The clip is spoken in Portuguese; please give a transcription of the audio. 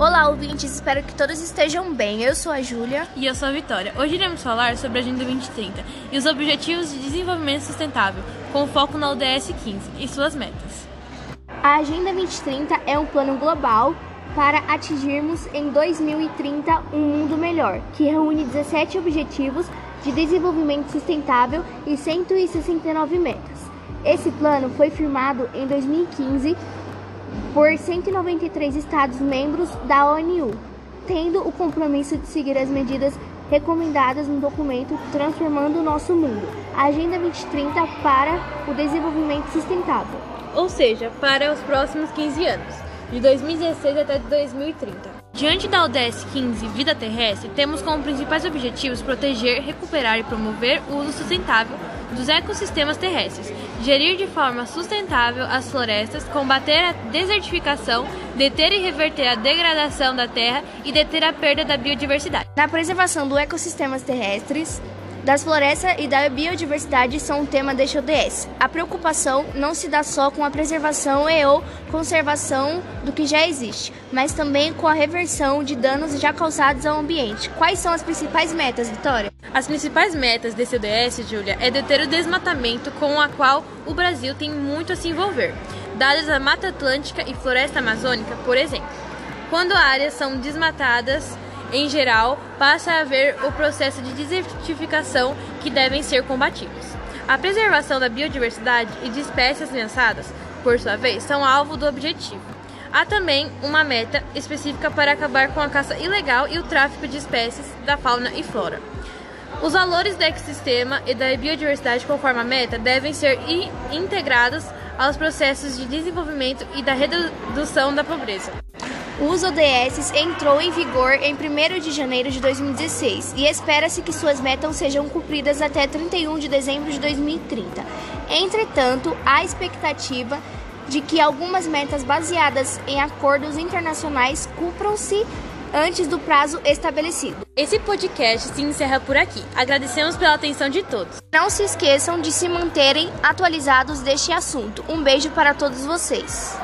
Olá, ouvintes, espero que todos estejam bem. Eu sou a Júlia. E eu sou a Vitória. Hoje iremos falar sobre a Agenda 2030 e os Objetivos de Desenvolvimento Sustentável, com foco na ODS 15 e suas metas. A Agenda 2030 é um plano global para atingirmos em 2030 um mundo melhor, que reúne 17 objetivos de desenvolvimento sustentável e 169 metas. Esse plano foi firmado em 2015 por 193 Estados-membros da ONU, tendo o compromisso de seguir as medidas recomendadas no documento Transformando o Nosso Mundo, Agenda 2030 para o Desenvolvimento Sustentável. Ou seja, para os próximos 15 anos, de 2016 até 2030. Diante da ODS 15 Vida Terrestre, temos como principais objetivos proteger, recuperar e promover o uso sustentável dos ecossistemas terrestres, gerir de forma sustentável as florestas, combater a desertificação, deter e reverter a degradação da terra e deter a perda da biodiversidade. Na preservação dos ecossistemas terrestres, das florestas e da biodiversidade são um tema deste ODS. A preocupação não se dá só com a preservação e ou conservação do que já existe, mas também com a reversão de danos já causados ao ambiente. Quais são as principais metas, Vitória? As principais metas desse ODS, Júlia, é deter o desmatamento com a qual o Brasil tem muito a se envolver, dadas a Mata Atlântica e Floresta Amazônica, por exemplo. Quando áreas são desmatadas, em geral, passa a haver o processo de desertificação que devem ser combatidos. A preservação da biodiversidade e de espécies ameaçadas, por sua vez, são alvo do objetivo. Há também uma meta específica para acabar com a caça ilegal e o tráfico de espécies da fauna e flora. Os valores do ecossistema e da biodiversidade, conforme a meta, devem ser integrados aos processos de desenvolvimento e da redução da pobreza. O uso ODS entrou em vigor em 1 de janeiro de 2016 e espera-se que suas metas sejam cumpridas até 31 de dezembro de 2030. Entretanto, há expectativa de que algumas metas baseadas em acordos internacionais cumpram-se antes do prazo estabelecido. Esse podcast se encerra por aqui. Agradecemos pela atenção de todos. Não se esqueçam de se manterem atualizados deste assunto. Um beijo para todos vocês.